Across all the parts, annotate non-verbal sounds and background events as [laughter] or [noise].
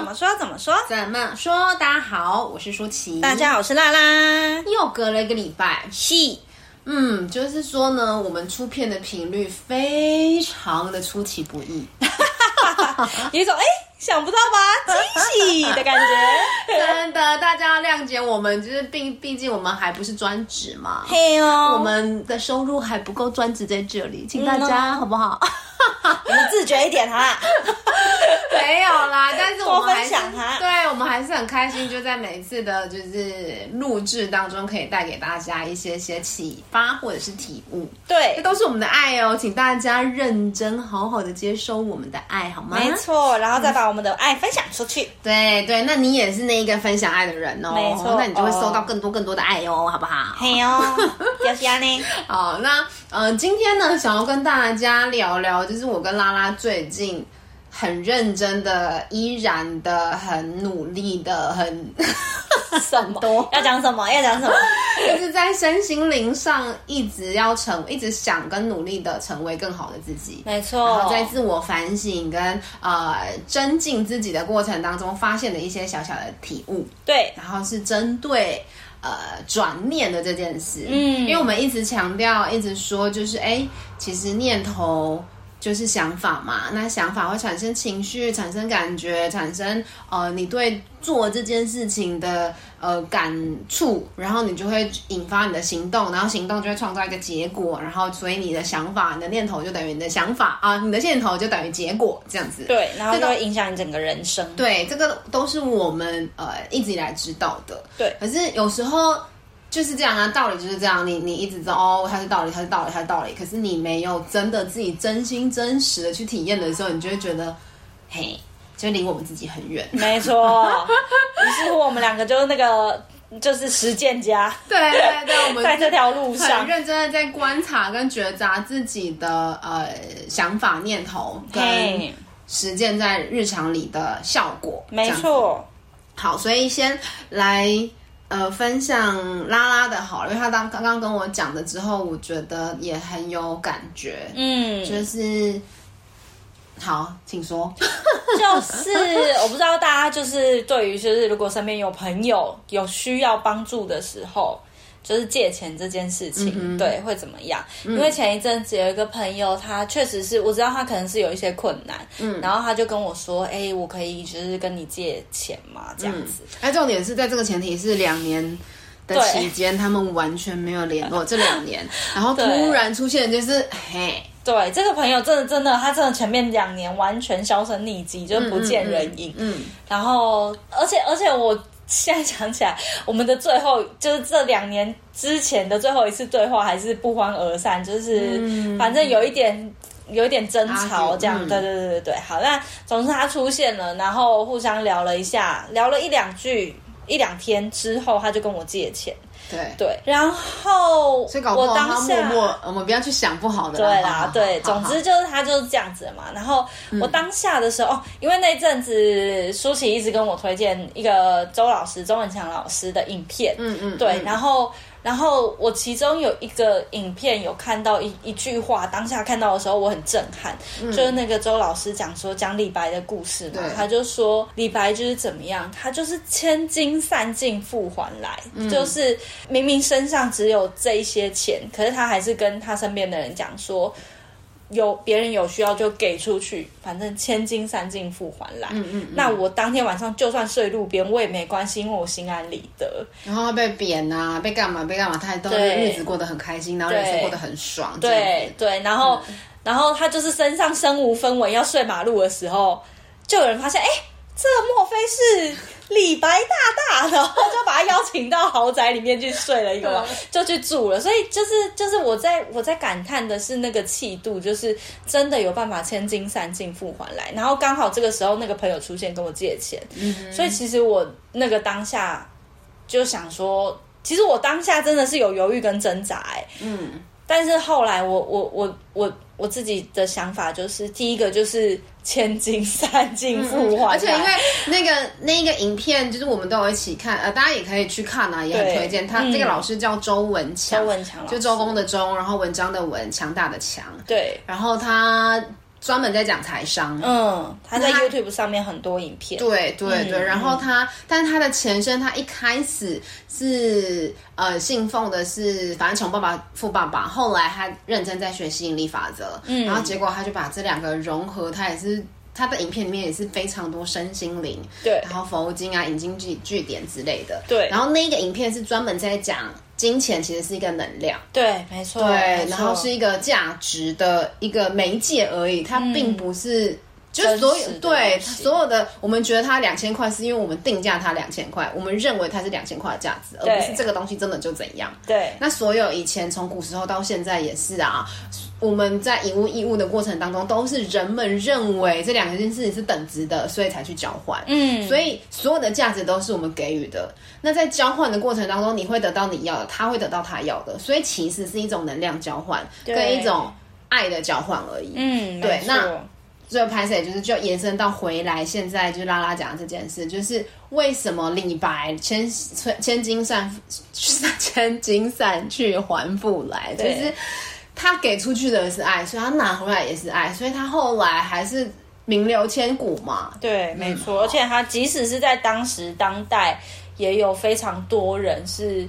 怎么说？怎么说？怎么说？大家好，我是舒淇。大家好，我是拉拉。又隔了一个礼拜，是，嗯，就是说呢，我们出片的频率非常的出其不意，有一种哎。诶想不到吧？惊喜的感觉，真的，大家要谅解我们，就是毕毕竟我们还不是专职嘛，嘿哦，我们的收入还不够专职在这里，请大家、嗯、好不好？[laughs] 你们自觉一点哈。[laughs] 没有啦，但是我们还对我们还是很开心，就在每一次的就是录制当中，可以带给大家一些些启发或者是体悟。对，这都是我们的爱哦，请大家认真好好的接收我们的爱，好吗？没错，然后再把我们的爱分享出去。对对，那你也是那一个分享爱的人哦，没错，那你就会收到更多更多的爱哦，好不好？嘿哦，[laughs] 就是这样呢。[laughs] 好，那呃，今天呢，想要跟大家聊聊，就是我跟拉拉最近。很认真的，依然的，很努力的，很什么 [laughs] 多要讲什么？要讲什么？[laughs] 就是在身心灵上一直要成，一直想跟努力的成为更好的自己。没错。在自我反省跟呃增进自己的过程当中，发现的一些小小的体悟。对。然后是针对呃转念的这件事。嗯。因为我们一直强调，一直说，就是哎，其实念头。就是想法嘛，那想法会产生情绪，产生感觉，产生呃你对做这件事情的呃感触，然后你就会引发你的行动，然后行动就会创造一个结果，然后所以你的想法、你的念头就等于你的想法啊，你的念头就等于结果，这样子。对，然后就会影响你整个人生。对，这个都是我们呃一直以来知道的。对，可是有时候。就是这样啊，道理就是这样。你你一直知道哦，它是道理，它是道理，它是道理。可是你没有真的自己真心真实的去体验的时候，你就会觉得，嘿，就离我们自己很远。没错。于是乎，我们两个就是那个就是实践家。[laughs] 对对对，我们 [laughs] 在这条路上很认真的在观察跟觉察自己的呃想法念头，跟实践在日常里的效果。没错。好，所以先来。呃，分享拉拉的好，因为他当刚刚跟我讲的之后，我觉得也很有感觉。嗯，就是好，请说。[laughs] 就是我不知道大家就是对于就是如果身边有朋友有需要帮助的时候。就是借钱这件事情，嗯、对，会怎么样？嗯、因为前一阵子有一个朋友，他确实是我知道他可能是有一些困难，嗯，然后他就跟我说：“哎、欸，我可以就是跟你借钱嘛，这样子。嗯”哎，重点是在这个前提是两年的期间，他们完全没有联络。这两年，[laughs] 然后突然出现，就是嘿，对，这个朋友真的真的，他真的前面两年完全销声匿迹，就是不见人影。嗯然后而且而且我。现在想起来，我们的最后就是这两年之前的最后一次对话，还是不欢而散，就是反正有一点有一点争吵这样。嗯、对对对对对，好，那总之他出现了，然后互相聊了一下，聊了一两句，一两天之后，他就跟我借钱。对对，然后我当下默默，我们不要去想不好的。对啦，对，总之就是他就是这样子嘛。然后我当下的时候，哦，因为那阵子舒淇一直跟我推荐一个周老师周文强老师的影片，嗯嗯，对，然后。然后我其中有一个影片有看到一一句话，当下看到的时候我很震撼，嗯、就是那个周老师讲说讲李白的故事嘛，他就说李白就是怎么样，他就是千金散尽复还来，嗯、就是明明身上只有这一些钱，可是他还是跟他身边的人讲说。有别人有需要就给出去，反正千金散尽复还来。嗯嗯。嗯，那我当天晚上就算睡路边，我也没关系，因为我心安理得。然后他被贬啊，被干嘛被干嘛，他都日子过得很开心，然后人生过得很爽。对对，然后、嗯、然后他就是身上身无分文要睡马路的时候，就有人发现，哎，这莫非是？李白大大，然后就把他邀请到豪宅里面去睡了一个晚，就去住了。所以就是就是我在我在感叹的是那个气度，就是真的有办法千金散尽复还来。然后刚好这个时候那个朋友出现跟我借钱，嗯、所以其实我那个当下就想说，其实我当下真的是有犹豫跟挣扎，哎，嗯，但是后来我我我我我自己的想法就是，第一个就是。千金散尽复还，而且因为那个那个影片，就是我们都有一起看，呃，大家也可以去看啊，也很推荐。对他这个老师叫周文强，周文强，就周公的周，然后文章的文，强大的强。对，然后他专门在讲财商，嗯，他在 YouTube 上面很多影片，对对对，嗯、然后他，但是他的前身，他一开始是呃信奉的是，反正穷爸爸富爸爸，后来他认真在学吸引力法则，嗯，然后结果他就把这两个融合，他也是他的影片里面也是非常多身心灵，对，然后佛经啊、引经据据典之类的，对，然后那一个影片是专门在讲。金钱其实是一个能量，对，没错，对，然后是一个价值的一个媒介而已，它并不是，嗯、就所有对所有的，我们觉得它两千块，是因为我们定价它两千块，我们认为它是两千块的价值，而不是这个东西真的就怎样。对，那所有以前从古时候到现在也是啊。我们在以物易物的过程当中，都是人们认为这两件事情是等值的，所以才去交换。嗯，所以所有的价值都是我们给予的。那在交换的过程当中，你会得到你要的，他会得到他要的，所以其实是一种能量交换，跟一种爱的交换而已。嗯，对。那最后拍摄就是就延伸到回来，现在就拉拉讲的这件事，就是为什么李白千千金散千金散去还复来，就是。他给出去的是爱，所以他拿回来也是爱，所以他后来还是名留千古嘛。对，没错。而且他即使是在当时当代，也有非常多人是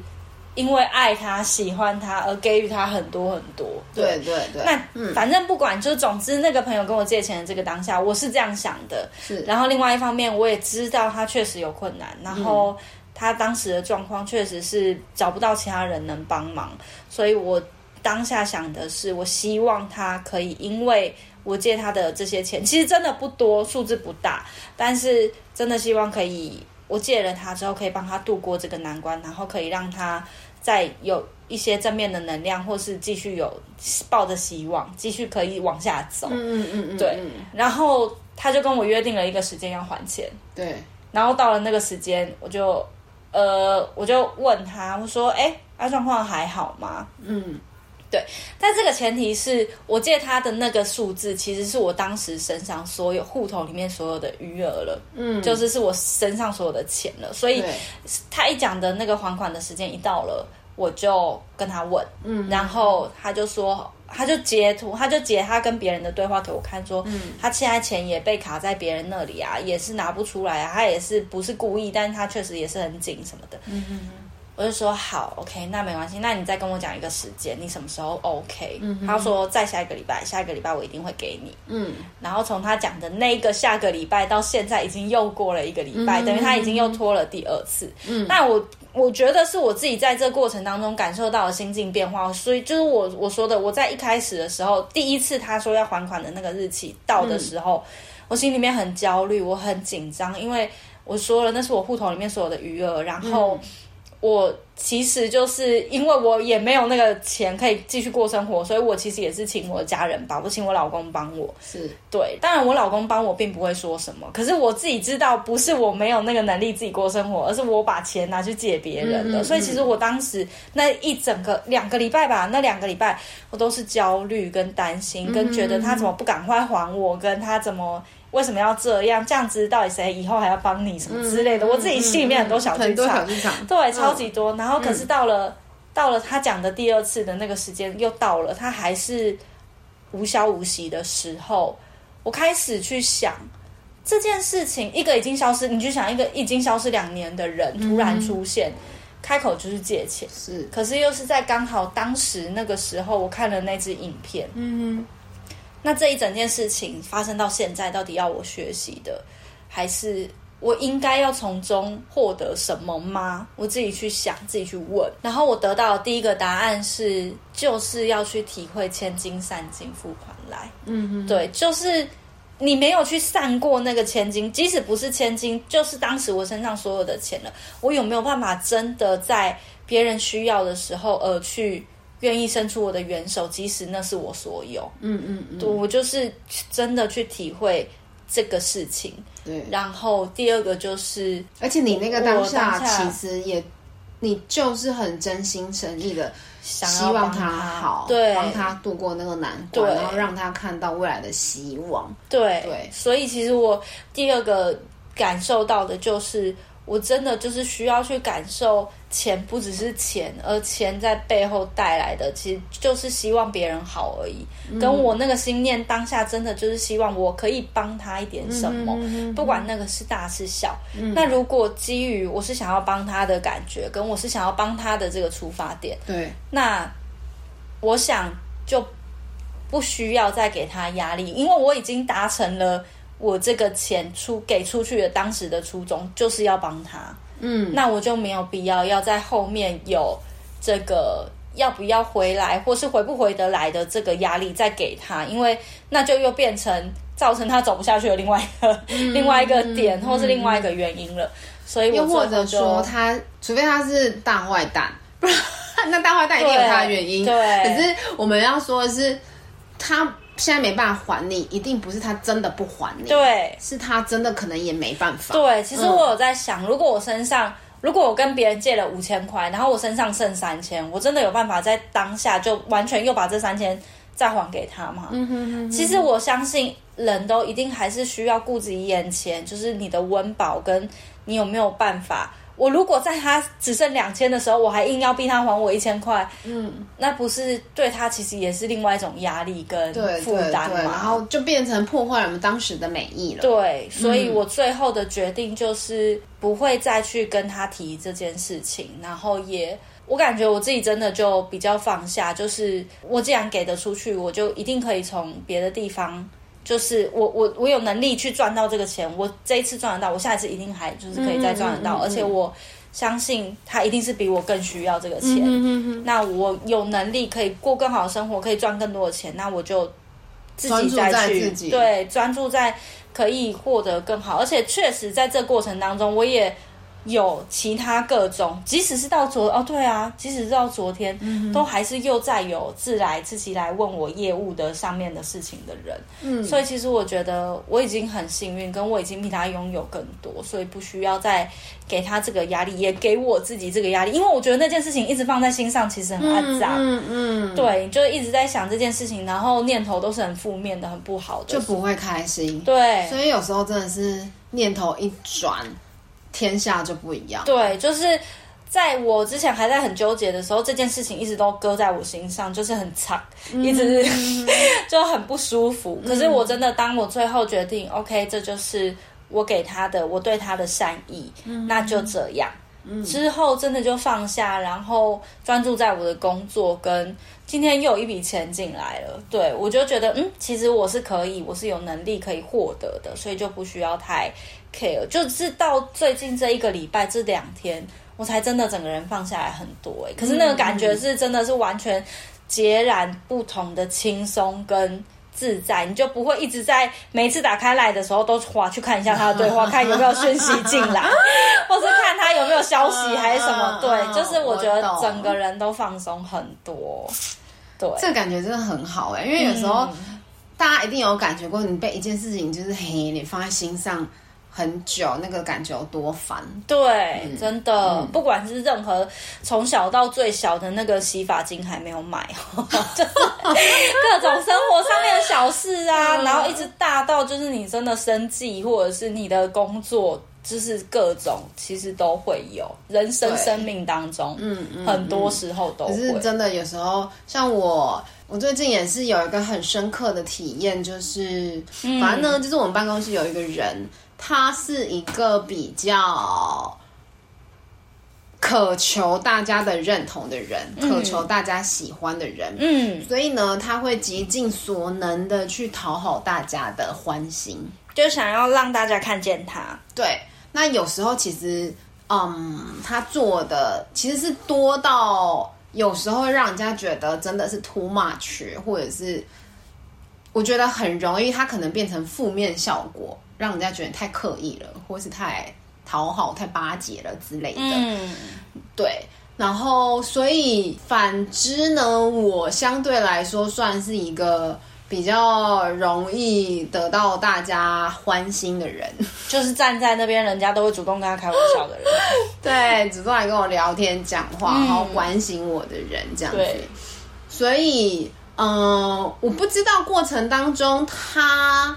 因为爱他、喜欢他而给予他很多很多。对对对。那、嗯、反正不管，就总之那个朋友跟我借钱的这个当下，我是这样想的。是。然后另外一方面，我也知道他确实有困难，然后他当时的状况确实是找不到其他人能帮忙，所以我。当下想的是，我希望他可以，因为我借他的这些钱，其实真的不多，数字不大，但是真的希望可以，我借了他之后，可以帮他度过这个难关，然后可以让他再有一些正面的能量，或是继续有抱着希望，继续可以往下走。嗯嗯嗯嗯，对。然后他就跟我约定了一个时间要还钱。对。然后到了那个时间，我就呃，我就问他，我说：“哎，阿状况还好吗？”嗯。对，但这个前提是我借他的那个数字，其实是我当时身上所有户头里面所有的余额了，嗯，就是是我身上所有的钱了。所以他一讲的那个还款的时间一到了，我就跟他问，嗯，然后他就说，他就截图，他就截他跟别人的对话给我看，说，嗯，他现在钱也被卡在别人那里啊，也是拿不出来啊，他也是不是故意，但是他确实也是很紧什么的，嗯嗯。我就说好，OK，那没关系。那你再跟我讲一个时间，你什么时候 OK？嗯，他说再下一个礼拜，下一个礼拜我一定会给你。嗯，然后从他讲的那个下个礼拜到现在，已经又过了一个礼拜，嗯、等于他已经又拖了第二次。嗯，那我我觉得是我自己在这过程当中感受到了心境变化，所以就是我我说的，我在一开始的时候，第一次他说要还款的那个日期到的时候，嗯、我心里面很焦虑，我很紧张，因为我说了那是我户头里面所有的余额，然后。嗯我其实就是因为我也没有那个钱可以继续过生活，所以我其实也是请我的家人吧，我请我老公帮我。是对，当然我老公帮我并不会说什么，可是我自己知道不是我没有那个能力自己过生活，而是我把钱拿去借别人的。嗯嗯嗯，所以其实我当时那一整个两个礼拜吧，那两个礼拜我都是焦虑跟担心，跟觉得他怎么不赶快还我，跟他怎么。为什么要这样？这样子到底谁以后还要帮你什么之类的？嗯、我自己心里面很多小剧场，小剧场对，嗯、超级多。然后可是到了、嗯、到了他讲的第二次的那个时间又到了，他还是无消无息的时候，我开始去想这件事情，一个已经消失，你就想一个已经消失两年的人突然出现，嗯、开口就是借钱，是，可是又是在刚好当时那个时候，我看了那支影片，嗯。那这一整件事情发生到现在，到底要我学习的，还是我应该要从中获得什么吗？我自己去想，自己去问。然后我得到的第一个答案是，就是要去体会千金散尽付款来。嗯哼，对，就是你没有去散过那个千金，即使不是千金，就是当时我身上所有的钱了，我有没有办法真的在别人需要的时候而去？愿意伸出我的援手，即使那是我所有。嗯嗯嗯，我就是真的去体会这个事情。对，然后第二个就是，而且你那个当下其实也，你就是很真心诚意的想希望他好，对，帮他度过那个难关，对，然后让他看到未来的希望。对对，所以其实我第二个感受到的就是。我真的就是需要去感受钱不只是钱，而钱在背后带来的，其实就是希望别人好而已。嗯、跟我那个心念当下，真的就是希望我可以帮他一点什么，嗯、不管那个是大是小。嗯、那如果基于我是想要帮他的感觉，跟我是想要帮他的这个出发点，对，那我想就不需要再给他压力，因为我已经达成了。我这个钱出给出去的当时的初衷就是要帮他，嗯，那我就没有必要要在后面有这个要不要回来或是回不回得来的这个压力再给他，因为那就又变成造成他走不下去的另外一个、[laughs] 嗯、另外一个点，嗯、或是另外一个原因了。所以我又或者说他，除非他是大坏蛋，不然 [laughs] 那大坏蛋一定有他的原因。对，对可是我们要说的是他。现在没办法还你，一定不是他真的不还你，对，是他真的可能也没办法。对，其实我有在想，嗯、如果我身上，如果我跟别人借了五千块，然后我身上剩三千，我真的有办法在当下就完全又把这三千再还给他吗？嗯哼哼哼。其实我相信，人都一定还是需要顾及眼前，就是你的温饱跟你有没有办法。我如果在他只剩两千的时候，我还硬要逼他还我一千块，嗯，那不是对他其实也是另外一种压力跟负担嘛？然后就变成破坏我们当时的美意了。对，所以我最后的决定就是不会再去跟他提这件事情，然后也我感觉我自己真的就比较放下，就是我既然给得出去，我就一定可以从别的地方。就是我我我有能力去赚到这个钱，我这一次赚得到，我下一次一定还就是可以再赚得到，而且我相信他一定是比我更需要这个钱。那我有能力可以过更好的生活，可以赚更多的钱，那我就自己再去在对专注在可以获得更好，而且确实在这过程当中，我也。有其他各种，即使是到昨哦，对啊，即使是到昨天，嗯、都还是又再有自来自己来问我业务的上面的事情的人，嗯，所以其实我觉得我已经很幸运，跟我已经比他拥有更多，所以不需要再给他这个压力，也给我自己这个压力，因为我觉得那件事情一直放在心上，其实很阿杂，嗯嗯，对，就一直在想这件事情，然后念头都是很负面的，很不好的，就不会开心，对，所以有时候真的是念头一转。天下就不一样。对，就是在我之前还在很纠结的时候，这件事情一直都搁在我心上，就是很长，嗯、一直 [laughs] 就很不舒服。嗯、可是我真的，当我最后决定，OK，这就是我给他的，我对他的善意，嗯、那就这样。嗯、之后真的就放下，然后专注在我的工作，跟今天又有一笔钱进来了。对，我就觉得，嗯，其实我是可以，我是有能力可以获得的，所以就不需要太。Care 就是到最近这一个礼拜这两天，我才真的整个人放下来很多哎。可是那个感觉是真的是完全截然不同的轻松跟自在，你就不会一直在每一次打开来的时候都划去看一下他的对话，[laughs] 看有没有讯息进来，或是看他有没有消息还是什么。对，就是我觉得整个人都放松很多。对，这个感觉真的很好哎，因为有时候大家一定有感觉过，你被一件事情就是嘿，你放在心上。很久，那个感觉有多烦？对，嗯、真的，嗯、不管是任何从小到最小的那个洗发精还没有买，[laughs] 就是各种生活上面的小事啊，然后一直大到就是你真的生计或者是你的工作，就是各种其实都会有人生生命当中，嗯嗯，很多时候都会。可是真的有时候，像我，我最近也是有一个很深刻的体验，就是、嗯、反正呢，就是我们办公室有一个人。他是一个比较渴求大家的认同的人，嗯、渴求大家喜欢的人，嗯，所以呢，他会极尽所能的去讨好大家的欢心，就想要让大家看见他。对，那有时候其实，嗯，他做的其实是多到有时候会让人家觉得真的是 too much，或者是我觉得很容易，他可能变成负面效果。让人家觉得太刻意了，或是太讨好、太巴结了之类的。嗯，对。然后，所以反之呢，我相对来说算是一个比较容易得到大家欢心的人，[laughs] 就是站在那边，人家都会主动跟他开玩笑的人。对，主动来跟我聊天、讲话，然后关心我的人，这样子。对。所以，嗯、呃，我不知道过程当中他。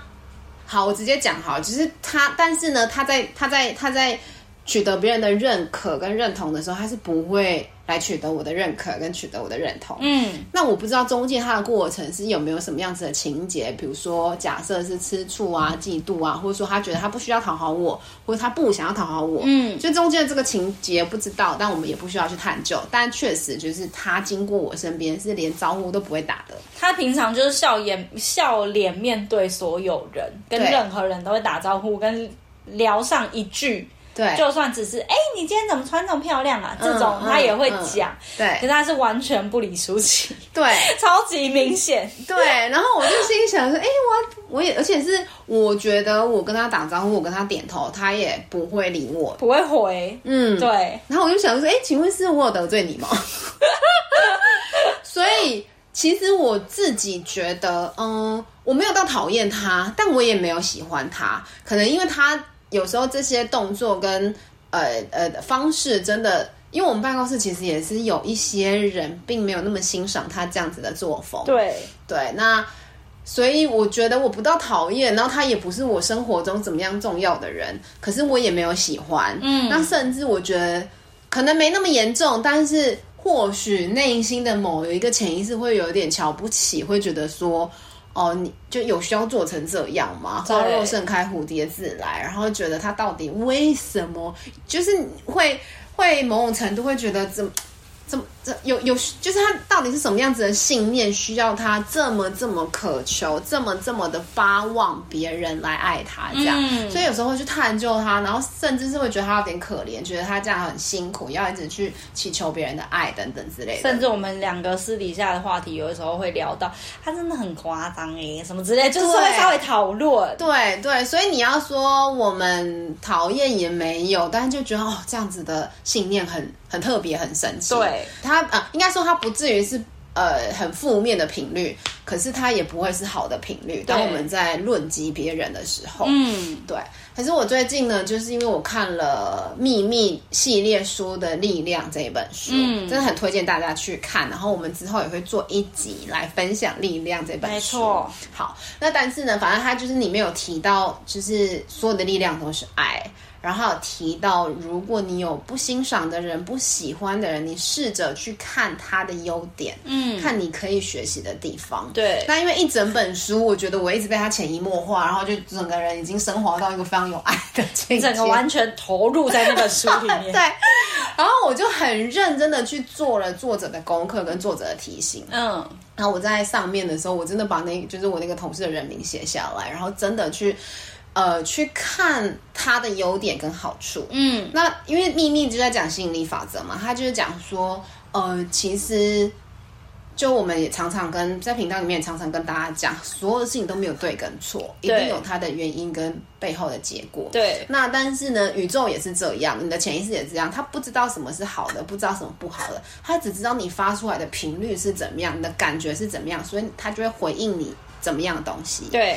好，我直接讲好，就是他，但是呢，他在他在他在取得别人的认可跟认同的时候，他是不会来取得我的认可跟取得我的认同。嗯，那我不知道中间他的过程是有没有什么样子的情节，比如说假设是吃醋啊、嫉妒啊，或者说他觉得他不需要讨好我，或者他不想要讨好我。嗯，就中间的这个情节不知道，但我们也不需要去探究。但确实就是他经过我身边是连招呼都不会打的。他平常就是笑颜笑脸面对所有人，跟任何人都会打招呼，跟聊上一句。对，就算只是哎、欸，你今天怎么穿这么漂亮啊？这种他也会讲、嗯嗯。对，可是他是完全不理舒淇。对，[laughs] 超级明显。对，然后我就心里想说，哎、欸，我我也，而且是我觉得我跟他打招呼，我跟他点头，他也不会理我，不会回。嗯，对。然后我就想说，哎、欸，请问是我有得罪你吗？[laughs] 所以其实我自己觉得，嗯，我没有到讨厌他，但我也没有喜欢他，可能因为他。有时候这些动作跟呃呃方式真的，因为我们办公室其实也是有一些人并没有那么欣赏他这样子的作风。对对，那所以我觉得我不到讨厌，然后他也不是我生活中怎么样重要的人，可是我也没有喜欢。嗯，那甚至我觉得可能没那么严重，但是或许内心的某一个潜意识会有点瞧不起，会觉得说。哦，你就有需要做成这样吗？花若盛开，蝴蝶自来，然后觉得他到底为什么，就是会会某种程度会觉得怎么。怎么这有有就是他到底是什么样子的信念，需要他这么这么渴求，这么这么的巴望别人来爱他这样，嗯、所以有时候会去探究他，然后甚至是会觉得他有点可怜，觉得他这样很辛苦，要一直去祈求别人的爱等等之类的。甚至我们两个私底下的话题，有的时候会聊到他真的很夸张哎，什么之类，就是会稍微讨论。对对，所以你要说我们讨厌也没有，但是就觉得哦，这样子的信念很。很特别，很神奇。对他，呃，应该说他不至于是呃很负面的频率，可是他也不会是好的频率。当我们在论及别人的时候，嗯，对。可是我最近呢，就是因为我看了《秘密》系列书的力量这一本书，嗯，真的很推荐大家去看。然后我们之后也会做一集来分享《力量》这本书。没错。好，那但是呢，反正他就是里面有提到，就是所有的力量都是爱。然后有提到，如果你有不欣赏的人、不喜欢的人，你试着去看他的优点，嗯，看你可以学习的地方。对，那因为一整本书，我觉得我一直被他潜移默化，然后就整个人已经升华到一个非常有爱的境界，整个完全投入在那本书里面。[laughs] 对，然后我就很认真的去做了作者的功课跟作者的提醒。嗯，然后我在上面的时候，我真的把那就是我那个同事的人名写下来，然后真的去。呃，去看它的优点跟好处。嗯，那因为秘密就在讲吸引力法则嘛，他就是讲说，呃，其实就我们也常常跟在频道里面也常常跟大家讲，所有的事情都没有对跟错，一定有它的原因跟背后的结果。对，那但是呢，宇宙也是这样，你的潜意识也是这样，他不知道什么是好的，不知道什么不好的，他只知道你发出来的频率是怎么样，你的感觉是怎么样，所以他就会回应你怎么样的东西。对。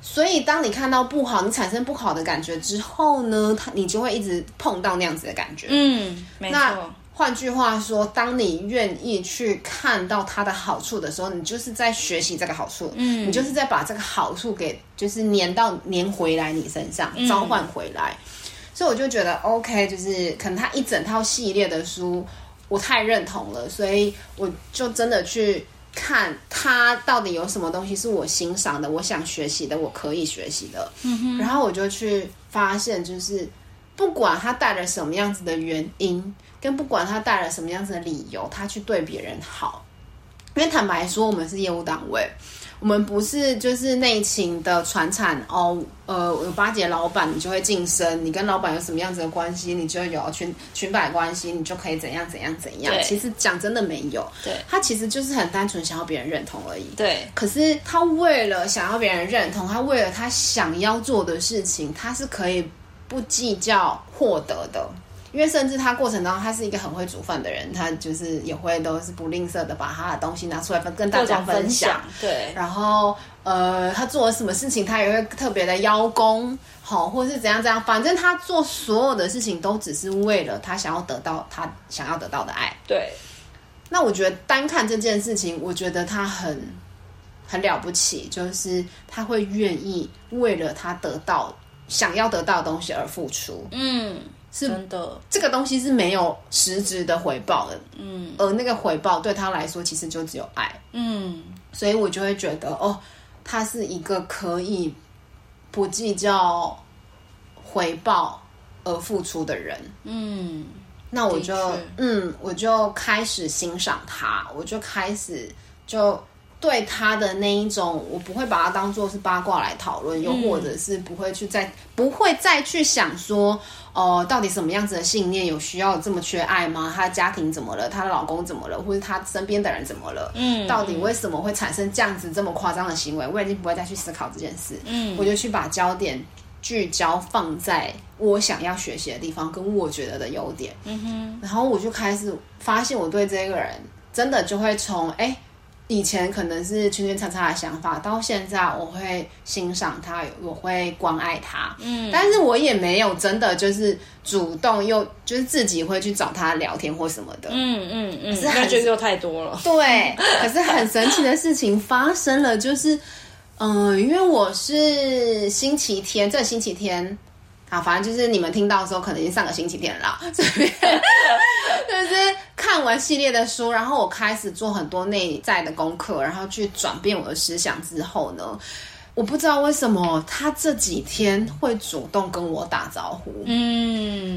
所以，当你看到不好，你产生不好的感觉之后呢，它你就会一直碰到那样子的感觉。嗯，没错。那换句话说，当你愿意去看到它的好处的时候，你就是在学习这个好处。嗯，你就是在把这个好处给就是粘到粘回来你身上，召唤回来。嗯。所以我就觉得 OK，就是可能他一整套系列的书，我太认同了，所以我就真的去。看他到底有什么东西是我欣赏的，我想学习的，我可以学习的。嗯。然后我就去发现，就是不管他带了什么样子的原因，跟不管他带了什么样子的理由，他去对别人好。因为坦白说，我们是业务单位。我们不是就是内勤的传产哦，呃，有巴结老板，你就会晋升；你跟老板有什么样子的关系，你就有裙裙摆关系，你就可以怎样怎样怎样。其实讲真的没有，对，他其实就是很单纯想要别人认同而已。对，可是他为了想要别人认同，他为了他想要做的事情，他是可以不计较获得的。因为甚至他过程当中，他是一个很会煮饭的人，他就是也会都是不吝啬的把他的东西拿出来分跟大家分享。对，然后呃，他做了什么事情，他也会特别的邀功，好，或是怎样怎样，反正他做所有的事情都只是为了他想要得到他想要得到的爱。对，那我觉得单看这件事情，我觉得他很很了不起，就是他会愿意为了他得到想要得到的东西而付出。嗯。是真的，这个东西是没有实质的回报的，嗯，而那个回报对他来说其实就只有爱，嗯，所以我就会觉得哦，他是一个可以不计较回报而付出的人，嗯，那我就嗯，我就开始欣赏他，我就开始就。对他的那一种，我不会把他当做是八卦来讨论，又或者是不会去再不会再去想说，哦、呃，到底什么样子的信念有需要这么缺爱吗？她的家庭怎么了？她的老公怎么了？或者她身边的人怎么了？嗯，到底为什么会产生这样子这么夸张的行为？我已经不会再去思考这件事。嗯，我就去把焦点聚焦放在我想要学习的地方，跟我觉得的优点。嗯哼，然后我就开始发现，我对这个人真的就会从哎。诶以前可能是圈圈叉叉的想法，到现在我会欣赏他，我会关爱他。嗯，但是我也没有真的就是主动又就是自己会去找他聊天或什么的。嗯嗯嗯，可是感觉就太多了。[laughs] 对，可是很神奇的事情发生了，就是嗯、呃，因为我是星期天，这个星期天。好，反正就是你们听到的时候，可能已经上个星期天了。[laughs] 随便就是看完系列的书，然后我开始做很多内在的功课，然后去转变我的思想之后呢。我不知道为什么他这几天会主动跟我打招呼，嗯，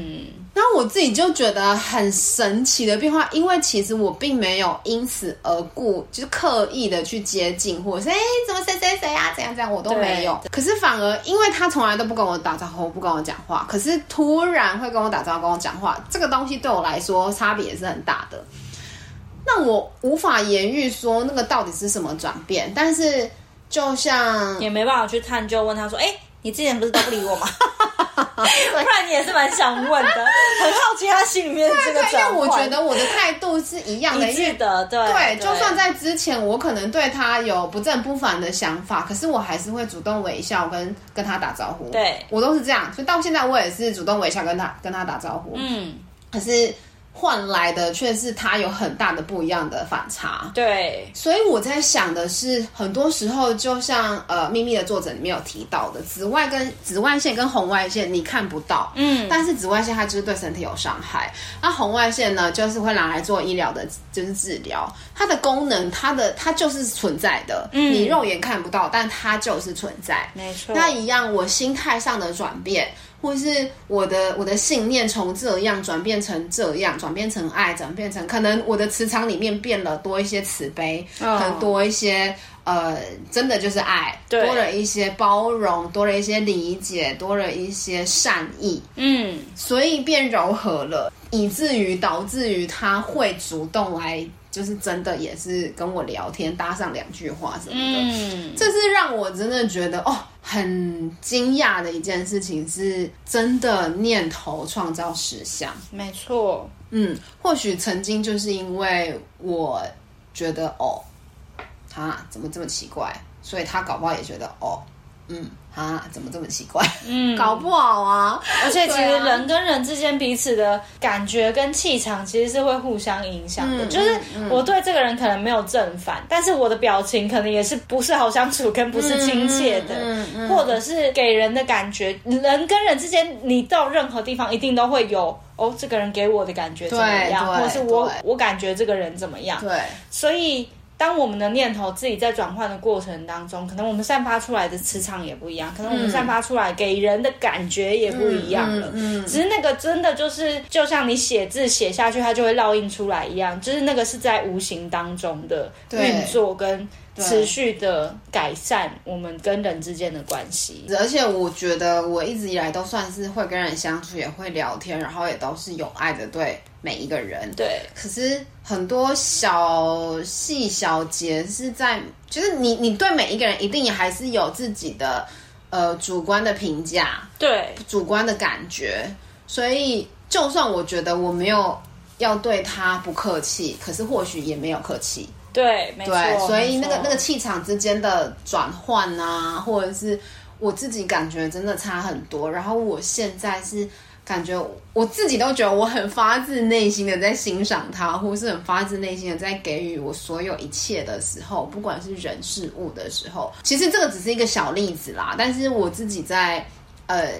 我自己就觉得很神奇的变化，因为其实我并没有因此而故，就是刻意的去接近，或者是哎，怎么谁谁谁啊，怎样怎样，我都没有。可是反而因为他从来都不跟我打招呼，不跟我讲话，可是突然会跟我打招呼，跟我讲话，这个东西对我来说差别也是很大的。那我无法言喻说那个到底是什么转变，但是。就像也没办法去探究，问他说：“哎、欸，你之前不是都不理我吗？[laughs] [laughs] 不然你也是蛮想问的，[laughs] 很好奇他心里面这个转换。因为我觉得我的态度是一样的，一致的，对对。就算在之前，我可能对他有不正不反的想法，可是我还是会主动微笑跟跟他打招呼。对，我都是这样，所以到现在我也是主动微笑跟他跟他打招呼。嗯，可是。换来的却是它有很大的不一样的反差，对，所以我在想的是，很多时候就像呃《秘密》的作者里面有提到的，紫外跟紫外线跟红外线你看不到，嗯，但是紫外线它就是对身体有伤害，那红外线呢，就是会拿来做医疗的，就是治疗，它的功能，它的它就是存在的，嗯，你肉眼看不到，但它就是存在，没错。那一样，我心态上的转变。或是我的我的信念从这样转变成这样，转变成爱，转变成可能我的磁场里面变了多一些慈悲，哦、很多一些呃，真的就是爱，多了一些包容，多了一些理解，多了一些善意，嗯，所以变柔和了，以至于导致于他会主动来。就是真的也是跟我聊天，搭上两句话什么的，嗯，这是让我真的觉得哦，很惊讶的一件事情，是真的念头创造实相，没错，嗯，或许曾经就是因为我觉得哦，他怎么这么奇怪，所以他搞不好也觉得哦。嗯啊，怎么这么奇怪？嗯，搞不好啊。而且其实人跟人之间彼此的感觉跟气场其实是会互相影响的。嗯、就是我对这个人可能没有正反，嗯、但是我的表情可能也是不是好相处，跟不是亲切的，或者是给人的感觉，人跟人之间，你到任何地方一定都会有哦，这个人给我的感觉怎么样，或者是我我感觉这个人怎么样？对，所以。当我们的念头自己在转换的过程当中，可能我们散发出来的磁场也不一样，可能我们散发出来给人的感觉也不一样了。嗯，嗯，嗯，只是那个真的就是，就像你写字写下去，它就会烙印出来一样，就是那个是在无形当中的运作跟持续的改善我们跟人之间的关系。而且我觉得我一直以来都算是会跟人相处，也会聊天，然后也都是有爱的，对。每一个人。对，可是很多小细小节是在，就是你你对每一个人一定也还是有自己的呃主观的评价，对，主观的感觉，所以就算我觉得我没有要对他不客气，可是或许也没有客气，对，没错，所以那个那个气场之间的转换啊，或者是我自己感觉真的差很多，然后我现在是。感觉我自己都觉得我很发自内心的在欣赏他，或是很发自内心的在给予我所有一切的时候，不管是人事物的时候，其实这个只是一个小例子啦。但是我自己在呃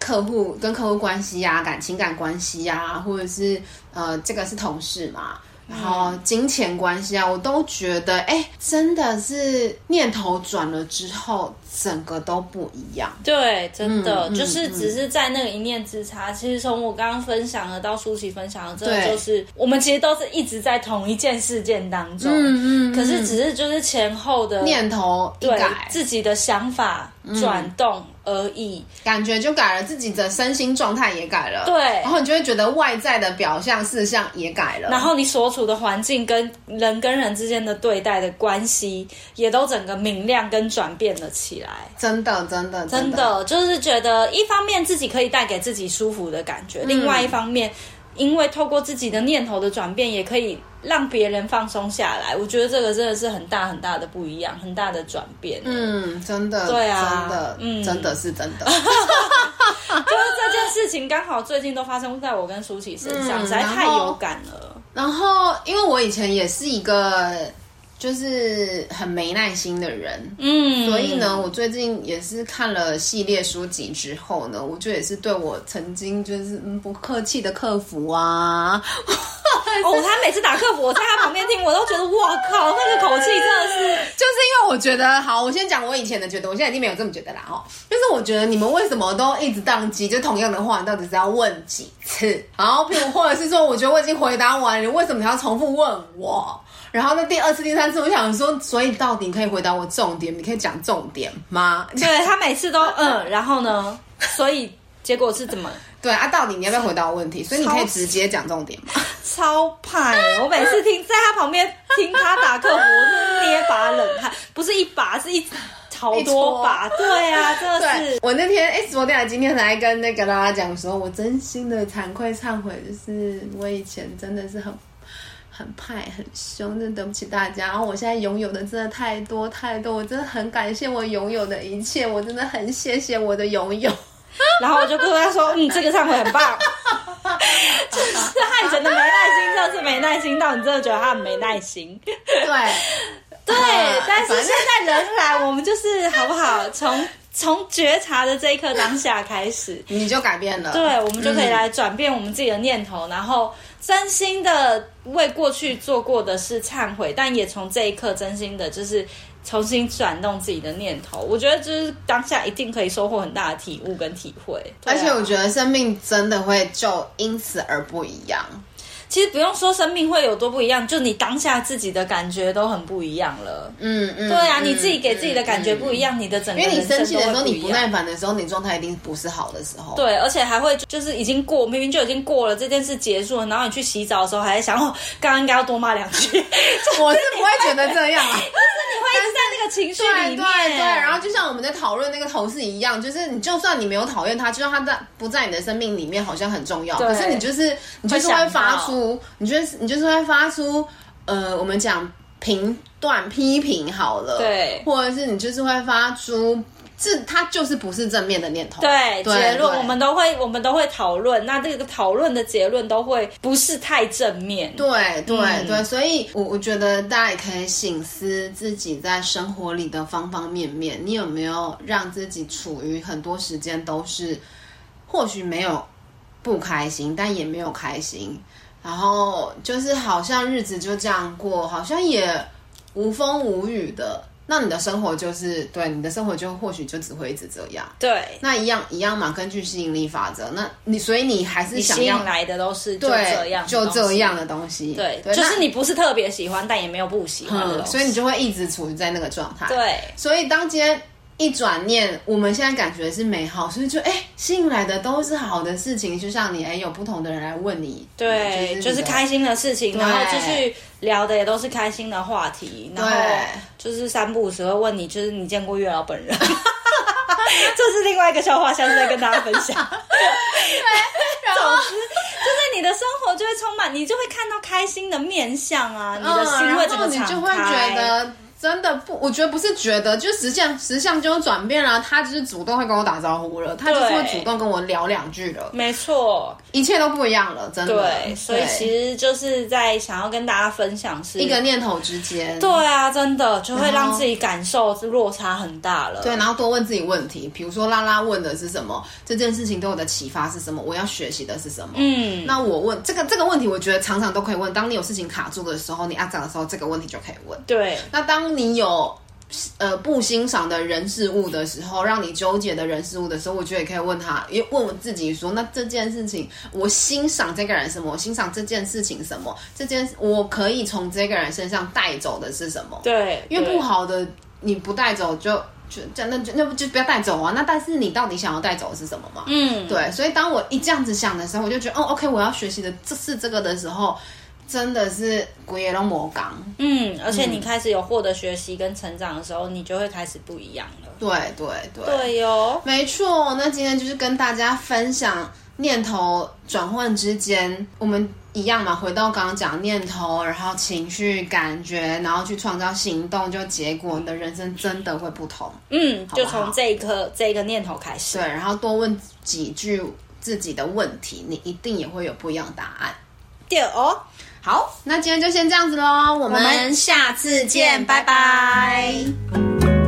客户跟客户关系呀、啊、感情感关系呀、啊，或者是呃这个是同事嘛。然后金钱关系啊，我都觉得，哎，真的是念头转了之后，整个都不一样。对，真的、嗯、就是只是在那个一念之差。嗯、其实从我刚刚分享的到舒淇分享的，真的就是我们其实都是一直在同一件事件当中。嗯嗯。可是只是就是前后的念头一改，自己的想法转动。嗯而已，感觉就改了，自己的身心状态也改了，对，然后你就会觉得外在的表象事项也改了，然后你所处的环境跟人跟人之间的对待的关系也都整个明亮跟转变了起来，真的，真的，真的，真的就是觉得一方面自己可以带给自己舒服的感觉，嗯、另外一方面，因为透过自己的念头的转变，也可以。让别人放松下来，我觉得这个真的是很大很大的不一样，很大的转变。嗯，真的，对啊，真的，嗯，真的是真的。[laughs] 就是这件事情刚好最近都发生在我跟舒淇身上，嗯、实在太有感了。然后，因为我以前也是一个。就是很没耐心的人，嗯，所以呢，我最近也是看了系列书籍之后呢，我就也是对我曾经就是嗯不客气的客服啊，哦，他每次打客服，我在他旁边听，我都觉得哇靠，那个口气真的是，我觉得，好，我先讲我以前的觉得，我现在已经没有这么觉得啦哦，就是我觉得你们为什么都一直宕机，就同样的话，你到底是要问几次？然后譬如或者是说，我觉得我已经回答完，你为什么还要重复问我？然后那第二次、第三次，我想说，所以到底可以回答我重点？你可以讲重点吗？[laughs] 对，他每次都嗯，然后呢？所以结果是怎么？对啊，到底你要不要回答我问题？所以你可以直接讲重点吗？[laughs] 超派！我每次听在他旁边听他打客服，我是捏把冷汗，不是一把，是一好多把。对啊，[laughs] 真的是。我那天哎，昨天还今天来跟那个大家讲说，我真心的惭愧忏悔，就是我以前真的是很。很派很凶，真的对不起大家。然后我现在拥有的真的太多太多，我真的很感谢我拥有的一切，我真的很谢谢我的拥有。然后我就跟他说：“嗯，这个忏悔很棒。”就是他以前的没耐心，这次没耐心到你真的觉得他很没耐心。[laughs] 对对，但是现在人来，我们就是好不好？从从觉察的这一刻当下开始，你就改变了。对，我们就可以来转变我们自己的念头，然后。真心的为过去做过的事忏悔，但也从这一刻真心的，就是重新转动自己的念头。我觉得就是当下一定可以收获很大的体悟跟体会，而且我觉得生命真的会就因此而不一样。其实不用说生命会有多不一样，就你当下自己的感觉都很不一样了。嗯嗯，对啊，你自己给自己的感觉不一样，你的整个人生气的时候，你不耐烦的时候，你状态一定不是好的时候。对，而且还会就是已经过，明明就已经过了这件事结束了，然后你去洗澡的时候还在想，哦，刚刚应该要多骂两句。[laughs] 我是不会觉得这样啊，[laughs] 就是你会一直在那个情绪里面。对对对，然后就像我们在讨论那个同事一样，就是你就算你没有讨厌他，就算他在不在你的生命里面，好像很重要，可是你就是你就是会发出，你觉得。你就是会发出，呃，我们讲评断、批评好了，对，或者是你就是会发出，这它就是不是正面的念头，对，对结论我们都会，我们都会讨论，那这个讨论的结论都会不是太正面，对，对，嗯、对，所以我我觉得大家也可以醒思自己在生活里的方方面面，你有没有让自己处于很多时间都是，或许没有不开心，但也没有开心。然后就是好像日子就这样过，好像也无风无雨的。那你的生活就是对你的生活就或许就只会一直这样。对，那一样一样嘛，根据吸引力法则，那你所以你还是想要来的都是就这样，就这样的东西。对，对就是你不是特别喜欢，但也没有不喜欢所以你就会一直处于在那个状态。对，所以当今天。一转念，我们现在感觉是美好，所以就哎，吸引来的都是好的事情。就像你哎，有不同的人来问你，对，就是，就是开心的事情，然后继续聊的也都是开心的话题，然后就是三不五时会问你，就是你见过月老本人，[laughs] 这是另外一个笑话，下次再跟大家分享。对，总之就是你的生活就会充满，你就会看到开心的面相啊，你的心会怎么敞开？就会觉得。真的不，我觉得不是觉得，就实相实相就转变了，他就是主动会跟我打招呼了，他就是会主动跟我聊两句了，没错，一切都不一样了，真的。对，所以其实就是在想要跟大家分享是一个念头之间，对啊，真的就会让自己感受是落差很大了。对，然后多问自己问题，比如说拉拉问的是什么，这件事情对我的启发是什么，我要学习的是什么。嗯，那我问这个这个问题，我觉得常常都可以问。当你有事情卡住的时候，你阿长的时候，这个问题就可以问。对，那当你有。呃，不欣赏的人事物的时候，让你纠结的人事物的时候，我觉得也可以问他，也问我自己说，那这件事情我欣赏这个人什么？我欣赏这件事情什么？这件我可以从这个人身上带走的是什么？对，因为不好的你不带走就就这样，那就那不就不要带走啊？那但是你到底想要带走的是什么嘛？嗯，对，所以当我一这样子想的时候，我就觉得哦，OK，我要学习的这是这个的时候。真的是鬼也都魔港，嗯，而且你开始有获得学习跟成长的时候，嗯、你就会开始不一样了。对对对，对哟，没错。那今天就是跟大家分享念头转换之间，我们一样嘛，回到刚刚讲念头，然后情绪、感觉，然后去创造行动，就结果你的人生真的会不同。嗯，好好就从这一刻这一个念头开始，对，然后多问几句自己的问题，你一定也会有不一样的答案。对哦。好，那今天就先这样子喽，我们下次见，拜拜。拜拜。